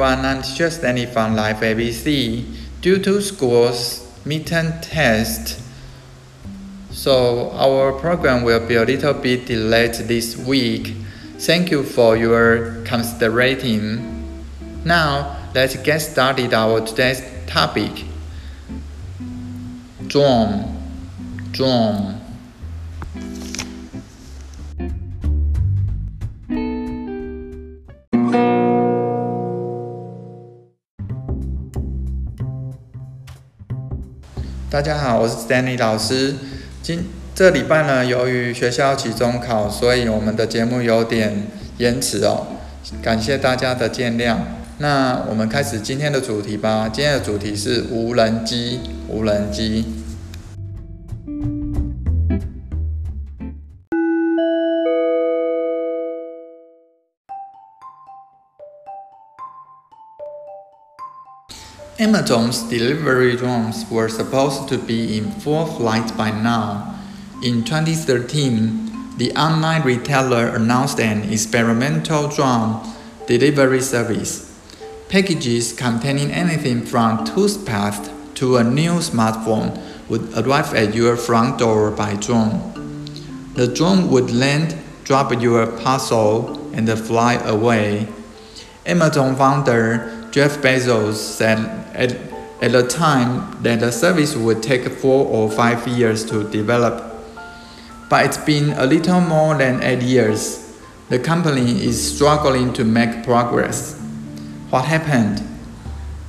everyone. I'm teacher Stanley from Life ABC. Due to school's midterm test, so our program will be a little bit delayed this week. Thank you for your considerating. Now, let's get started our today's topic. Drum, drum. 大家好，我是 Stanley 老师。今这礼拜呢，由于学校期中考，所以我们的节目有点延迟哦，感谢大家的见谅。那我们开始今天的主题吧。今天的主题是无人机，无人机。Amazon's delivery drones were supposed to be in full flight by now. In 2013, the online retailer announced an experimental drone delivery service. Packages containing anything from toothpaste to a new smartphone would arrive at your front door by drone. The drone would land, drop your parcel, and fly away. Amazon founder Jeff Bezos said at, at the time that the service would take four or five years to develop. But it's been a little more than eight years. The company is struggling to make progress. What happened?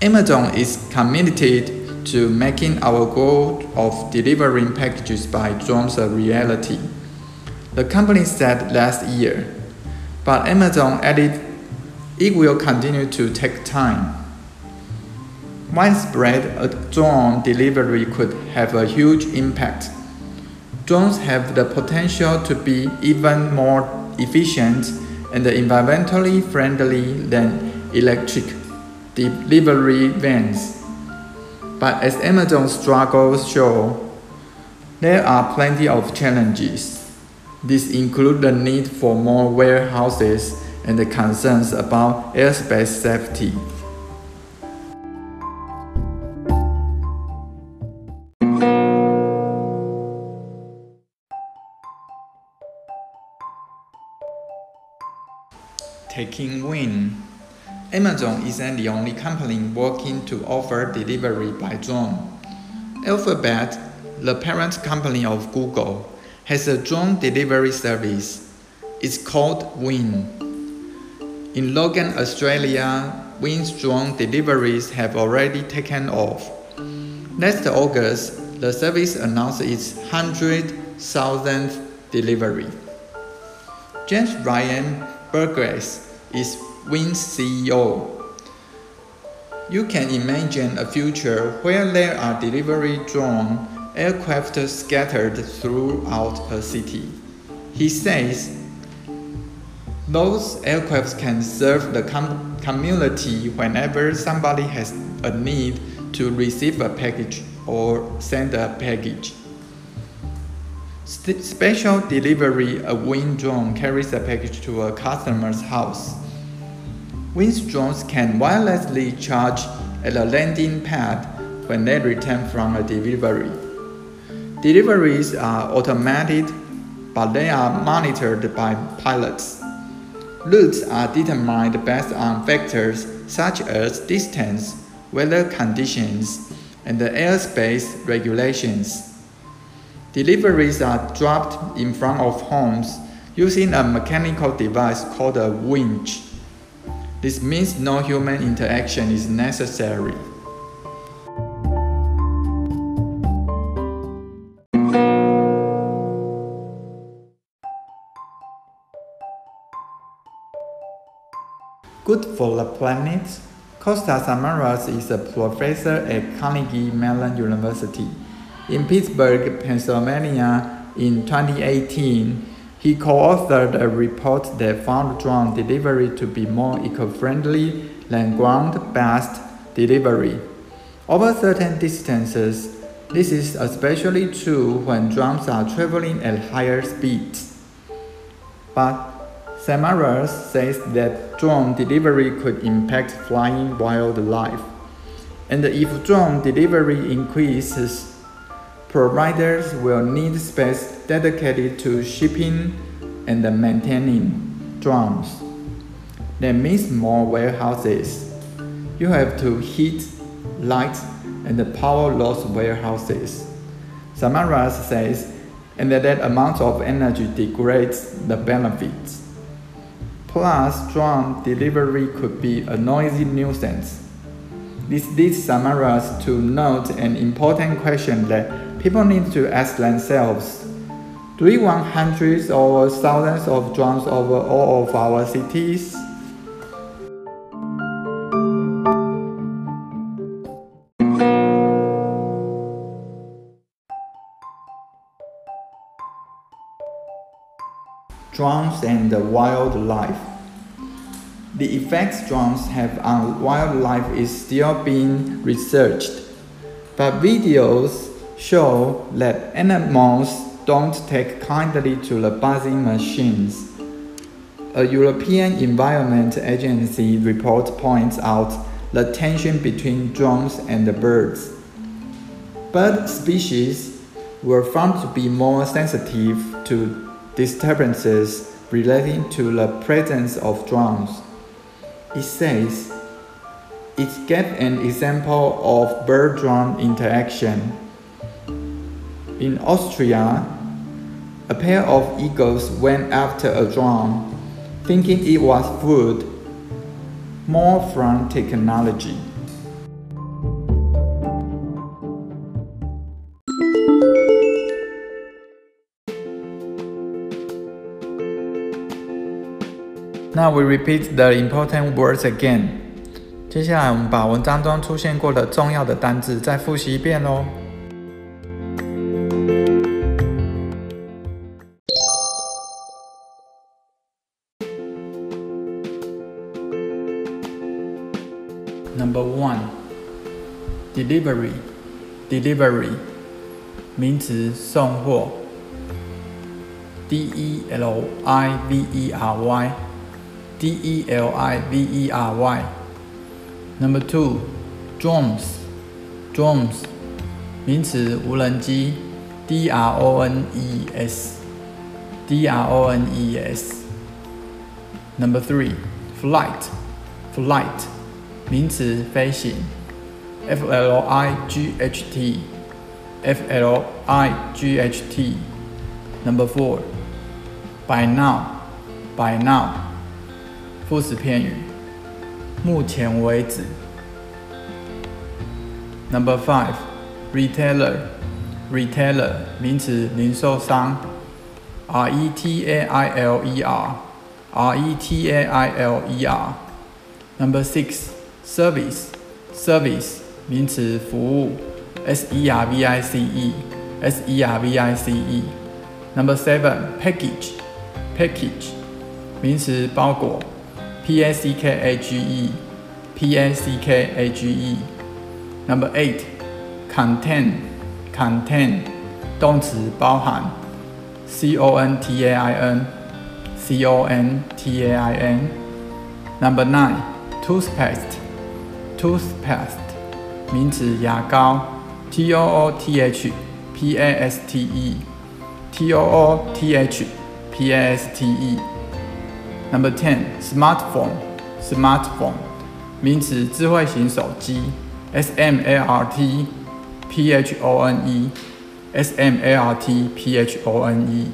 Amazon is committed to making our goal of delivering packages by drones a reality. The company said last year, but Amazon added it will continue to take time. Widespread drone delivery could have a huge impact. Drones have the potential to be even more efficient and environmentally friendly than electric delivery vans. But as Amazon's struggles show, there are plenty of challenges. These include the need for more warehouses and the concerns about airspace safety. Taking win. Amazon isn't the only company working to offer delivery by drone. Alphabet, the parent company of Google, has a drone delivery service. It's called Wing. In Logan, Australia, Wing's drone deliveries have already taken off. Last August, the service announced its 100,000th delivery. James Ryan Burgess is Wing's CEO. You can imagine a future where there are delivery drone aircraft scattered throughout a city. He says those aircrafts can serve the com community whenever somebody has a need to receive a package or send a package. Special delivery, a Wing drone carries a package to a customer's house. Wing drones can wirelessly charge at a landing pad when they return from a delivery. Deliveries are automated, but they are monitored by pilots. Routes are determined based on factors such as distance, weather conditions, and airspace regulations. Deliveries are dropped in front of homes using a mechanical device called a winch. This means no human interaction is necessary. Good for the planet. Costa Samaras is a professor at Carnegie Mellon University. In Pittsburgh, Pennsylvania, in 2018, he co-authored a report that found drone delivery to be more eco-friendly than ground-based delivery. Over certain distances, this is especially true when drones are traveling at higher speeds. But Samaras says that drone delivery could impact flying wildlife. And if drone delivery increases, providers will need space dedicated to shipping and maintaining drones. That means more warehouses. You have to heat, light, and power those warehouses. Samaras says, and that, amount of energy degrades the benefits. Plus, drone delivery could be a noisy nuisance. This leads Samaras to note an important question that people need to ask themselves. Do we want hundreds or thousands of drones over all of our cities? Drones and wildlife. The effects drones have on wildlife is still being researched, but videos show that animals don't take kindly to the buzzing machines. A European Environment Agency report points out the tension between drones and birds. Bird species were found to be more sensitive to disturbances relating to the presence of drones. It says it gave an example of bird drone interaction. In Austria, a pair of eagles went after a drone, thinking it was food, more from technology. Now we repeat the important words again. 接下来我们把文章中出现过的重要的单字再复习一遍喽。 Number one, delivery, delivery，名词，送货。D E L I V E R Y。D E L I V E R Y. Number two, drones, drones，名词，无人机。 D R O N E S, D R O N E S. Number three, flight, flight，名词，飞行。F L I G H T, F L I G H T. Number four, by now, by now。副词片语，目前为止。Number five, retailer, Retailer 名词，零售商。R E T A I L E R, R E T A I L E R. Number six, service, service 名词，服务。S E R V I C E, S E R V I C E. Number seven, package, package 名词，包裹。P A C K A G E, P A C K A G E. Number eight, contain，动词包含。C O N T A I N, C O N T A I N. Number nine, toothpaste, toothpaste, 名词牙膏。T O O T H P A S T E, T O O T H P A S T E. Number ten, smartphone, smartphone，名词，智慧型手机。S M A R T P H O N E, S M A R T P H O N E.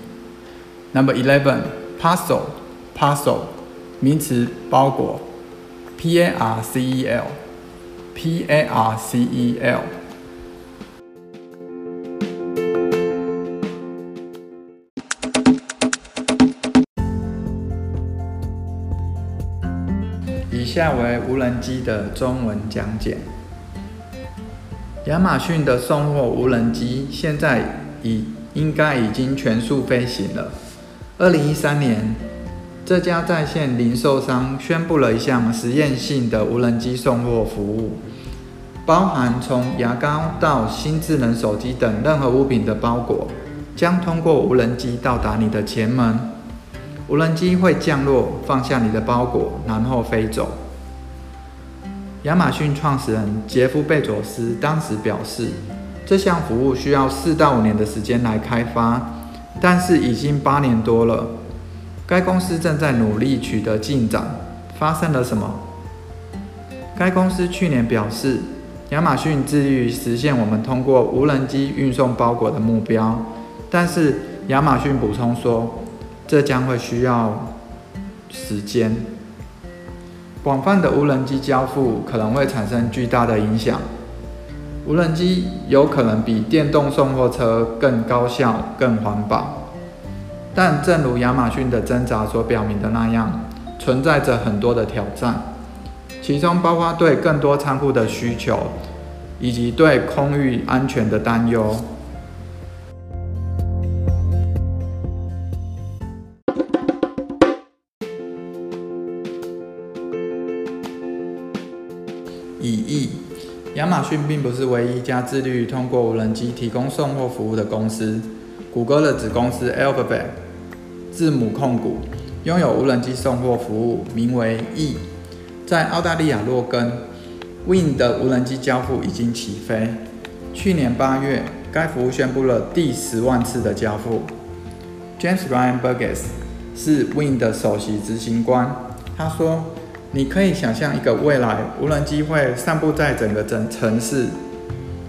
Number eleven, parcel, parcel，名词，包裹。P A R C E L, P A R C E L. 以下为无人机的中文讲解。亚马逊的送货无人机现在已应该已经全速飞行了。二零一三年，这家在线零售商宣布了一项实验性的无人机送货服务，包含从牙膏到新智能手机等任何物品的包裹，将通过无人机到达你的前门。无人机会降落，放下你的包裹，然后飞走。亚马逊创始人杰夫·贝佐斯当时表示，这项服务需要四到五年的时间来开发，但是已经八年多了。该公司正在努力取得进展。发生了什么？该公司去年表示，亚马逊致力于实现我们通过无人机运送包裹的目标，但是亚马逊补充说，这将会需要时间。广泛的无人机交付可能会产生巨大的影响。无人机有可能比电动送货车更高效、更环保，但正如亚马逊的挣扎所表明的那样，存在着很多的挑战，其中包括对更多仓库的需求，以及对空域安全的担忧。亚马逊并不是唯一一家致力于通过无人机提供送货服务的公司。谷歌的子公司 Alphabet 字母控股拥有无人机送货服务，名为 E。在澳大利亚洛根，Win 的无人机交付已经起飞。去年八月，该服务宣布了第十万次的交付。James Ryan Burgess 是 Win 的首席执行官，他说。你可以想象一个未来，无人机会散布在整个整城市，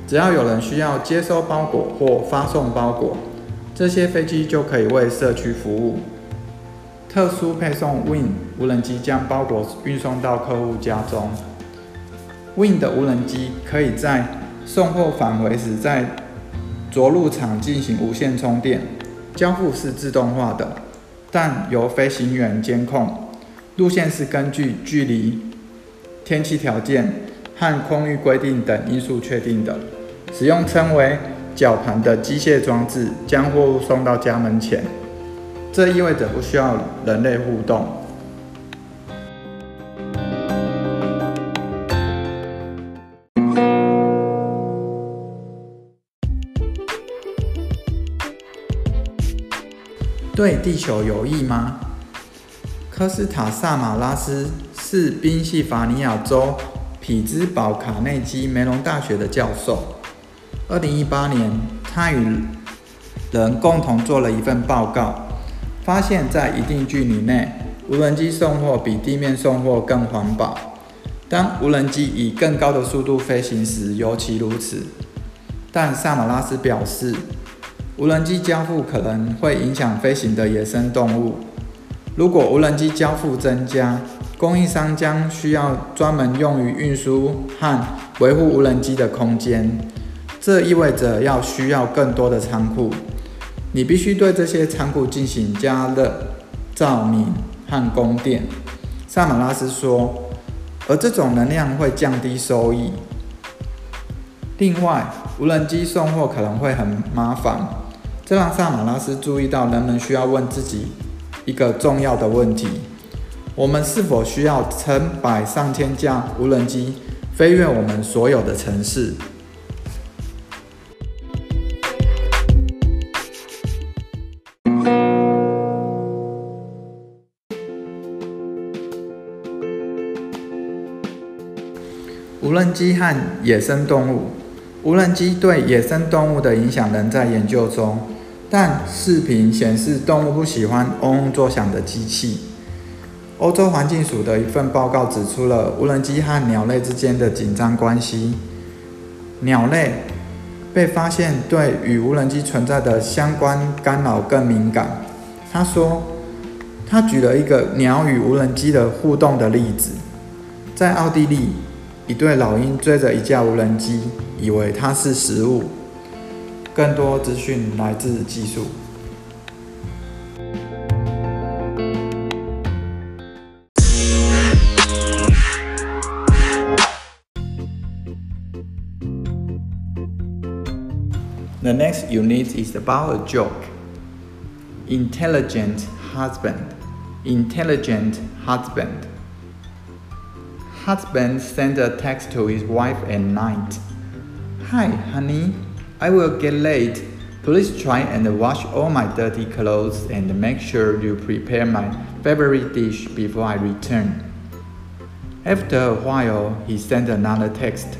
只要有人需要接收包裹或发送包裹，这些飞机就可以为社区服务。特殊配送 Win 无人机将包裹运送到客户家中。Win 的无人机可以在送货返回时在着陆场进行无线充电，交付是自动化的，但由飞行员监控。路线是根据距离、天气条件和空域规定等因素确定的。使用称为“绞盘”的机械装置将货物送到家门前，这意味着不需要人类互动。对地球有益吗？科斯塔萨马拉斯是宾夕法尼亚州匹兹堡卡内基梅隆大学的教授。二零一八年，他与人共同做了一份报告，发现，在一定距离内，无人机送货比地面送货更环保。当无人机以更高的速度飞行时，尤其如此。但萨马拉斯表示，无人机交付可能会影响飞行的野生动物。如果无人机交付增加，供应商将需要专门用于运输和维护无人机的空间，这意味着要需要更多的仓库。你必须对这些仓库进行加热、照明和供电。萨马拉斯说，而这种能量会降低收益。另外，无人机送货可能会很麻烦，这让萨马拉斯注意到人们需要问自己。一个重要的问题：我们是否需要成百上千架无人机飞越我们所有的城市？无人机和野生动物，无人机对野生动物的影响仍在研究中。但视频显示，动物不喜欢嗡嗡作响的机器。欧洲环境署的一份报告指出了无人机和鸟类之间的紧张关系。鸟类被发现对与无人机存在的相关干扰更敏感。他说，他举了一个鸟与无人机的互动的例子。在奥地利，一对老鹰追着一架无人机，以为它是食物。更多资讯来自技术。The next unit is about a joke. Intelligent husband. Intelligent husband. Husband sent a text to his wife at night. Hi, honey. I will get late. Please try and wash all my dirty clothes and make sure you prepare my favorite dish before I return. After a while, he sent another text.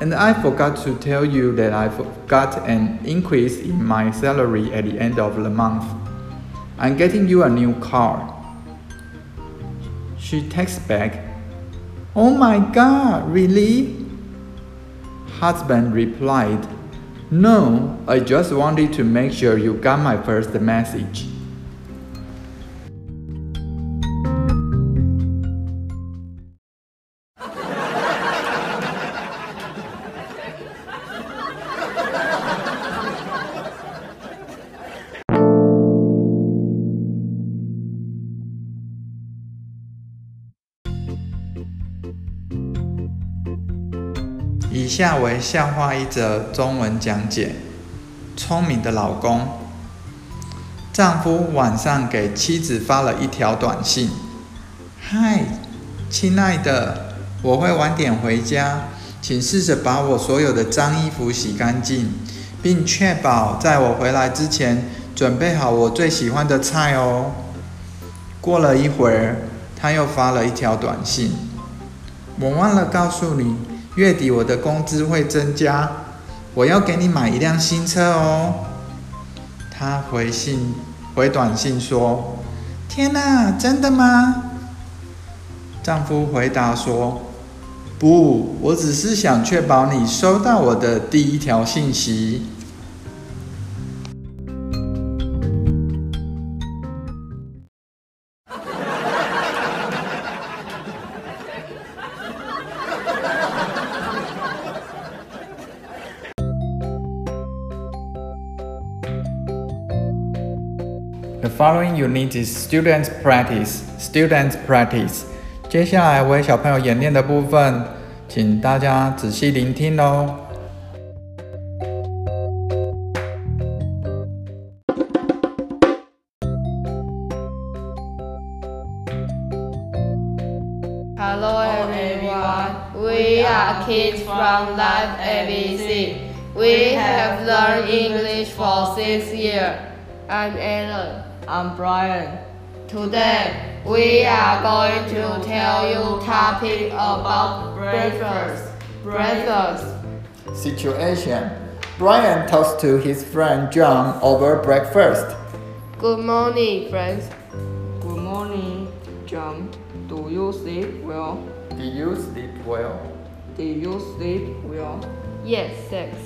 And I forgot to tell you that I got an increase in my salary at the end of the month. I'm getting you a new car. She texts back, Oh my god, really? Husband replied, No, I just wanted to make sure you got my first message. 下为笑话一则中文讲解：聪明的老公，丈夫晚上给妻子发了一条短信：“嗨，亲爱的，我会晚点回家，请试着把我所有的脏衣服洗干净，并确保在我回来之前准备好我最喜欢的菜哦。”过了一会儿，他又发了一条短信：“我忘了告诉你。”月底我的工资会增加，我要给你买一辆新车哦。她回信回短信说：“天哪，真的吗？”丈夫回答说：“不，我只是想确保你收到我的第一条信息。” following unit is students practice. Students practice. 接下来为小朋友演练的部分，请大家仔细聆听哦。Hello everyone, we are kids from Life ABC. We have learned English for six years. I'm Alan. I'm Brian. Today, we are going to tell you topic about breakfast. Breakfast. Situation. Brian talks to his friend John over breakfast. Good morning, friends. Good morning, John. Do you sleep well? Do you sleep well? Did you sleep well? Yes, thanks.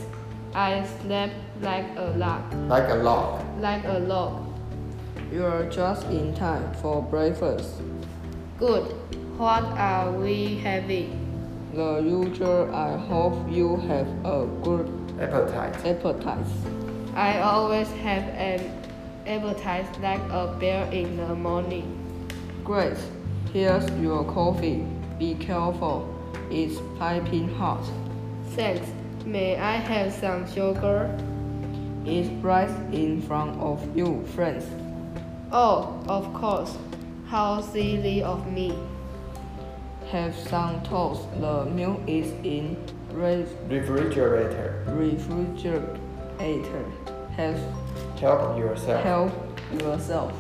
I slept like a log. Like a log. Like a log. You're just in time for breakfast. Good. What are we having? The usual. I hope you have a good Appetite. appetite. I always have an appetite like a bear in the morning. Great. Here's your coffee. Be careful. It's piping hot. Thanks. May I have some sugar? It's right in front of you, friends. Oh, of course. How silly of me. Have some toast. The milk is in re- Refrigerator. refrigerator. Have Help yourself. help yourself.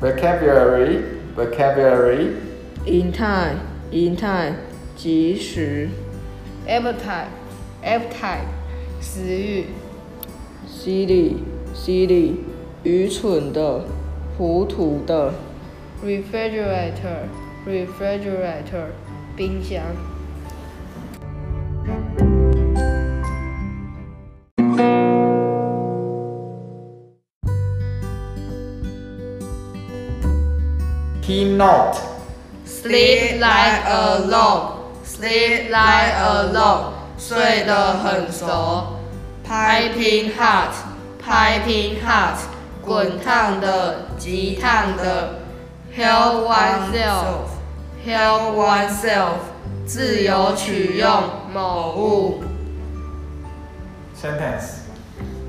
Vocabulary. Vocabulary. In time, in time，及时。Appetite. Appetite. 食欲。silly, silly，愚蠢的，糊涂的。Refrigerator. Refrigerator. 冰箱。Keynote. Sleep like a log. Sleep like a log. 睡得很熟。Piping hot. Piping hot. 滚烫的，极烫的。Help oneself. Help oneself. 自由取用某物。 Sentence.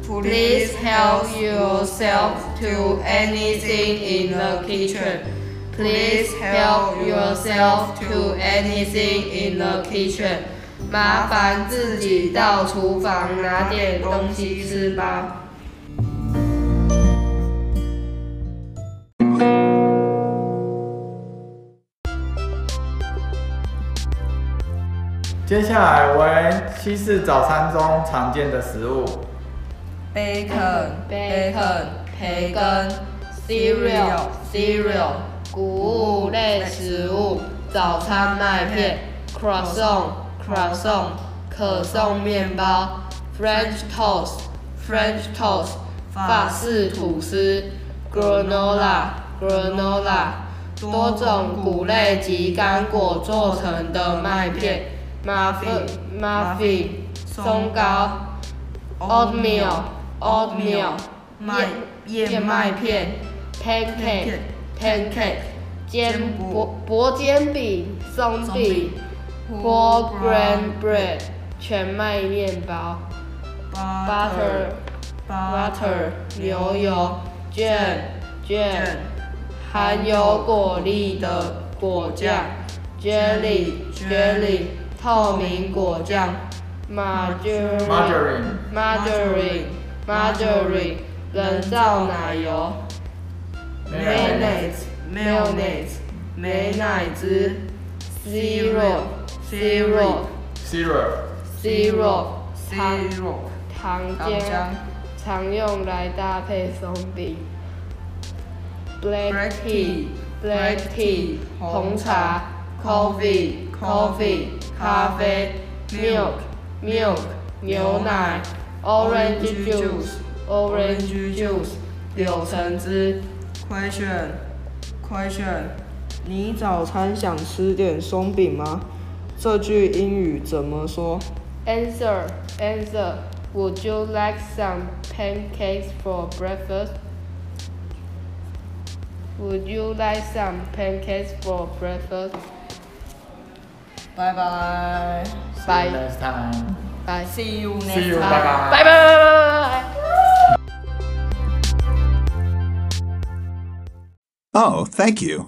Please help yourself to anything in the kitchen. Please help yourself to anything in the kitchen. 麻烦自己到厨房拿点东西吃吧。接下来为西式早餐中常见的食物。bacon bacon、培根、cereal、cereal、谷物类食物、早餐麦片、croissant、croissant、可颂面包、French toast、French toast、法式吐司、granola、granola、多种谷类及干果做成的麦片、muffin、muffin、松糕、oatmeal、oatmeal、麦燕燕麦麦片、pancake、pancake、煎薄薄薄煎饼、松饼 whole grain bread、全麦面包、butter、butter、牛油、jam、jam、含有果粒的果酱、jelly、jelly、透明果酱、Margarine、margarine、margarine、人造奶油、mayonnaise、mayonnaise、美乃滋、zero、zero、Syrup、zero、糖 zero 糖糖浆浆，常用来搭配松饼。black Black tea、tea black tea、红茶、coffee、coffee、咖啡、milk、milk、牛奶、orange juice、orange juice、柳橙汁。Question question，你早餐想吃点松饼吗？这句英语怎么说？Answer, answer. Would you like some pancakes for breakfast? Would you like some pancakes for breakfast? Bye. next time. Bye. See you next time. Bye bye. Bye bye bye bye bye. Oh, thank you.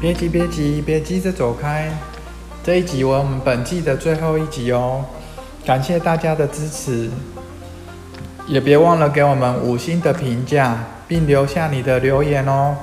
别急，别急，别急着走开。这一集我们本季的最后一集哦，感谢大家的支持，也别忘了给我们五星的评价，并留下你的留言哦。